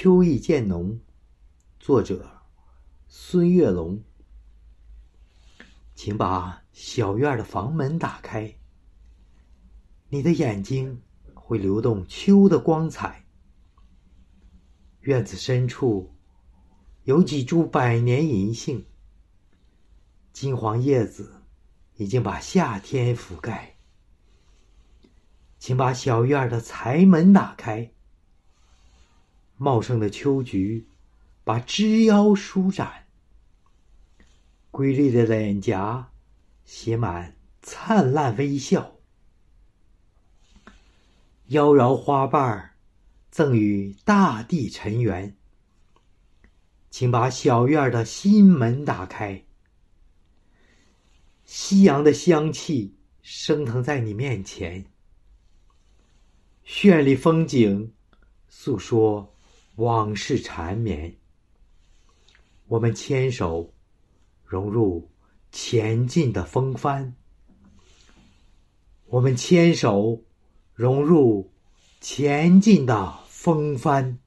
秋意渐浓，作者孙月龙。请把小院的房门打开，你的眼睛会流动秋的光彩。院子深处有几株百年银杏，金黄叶子已经把夏天覆盖。请把小院的财门打开。茂盛的秋菊把枝腰舒展，瑰丽的脸颊写满灿烂微笑。妖娆花瓣儿赠予大地尘缘。请把小院的心门打开。夕阳的香气升腾在你面前。绚丽风景，诉说往事缠绵。我们牵手，融入前进的风帆。我们牵手，融入前进的风帆。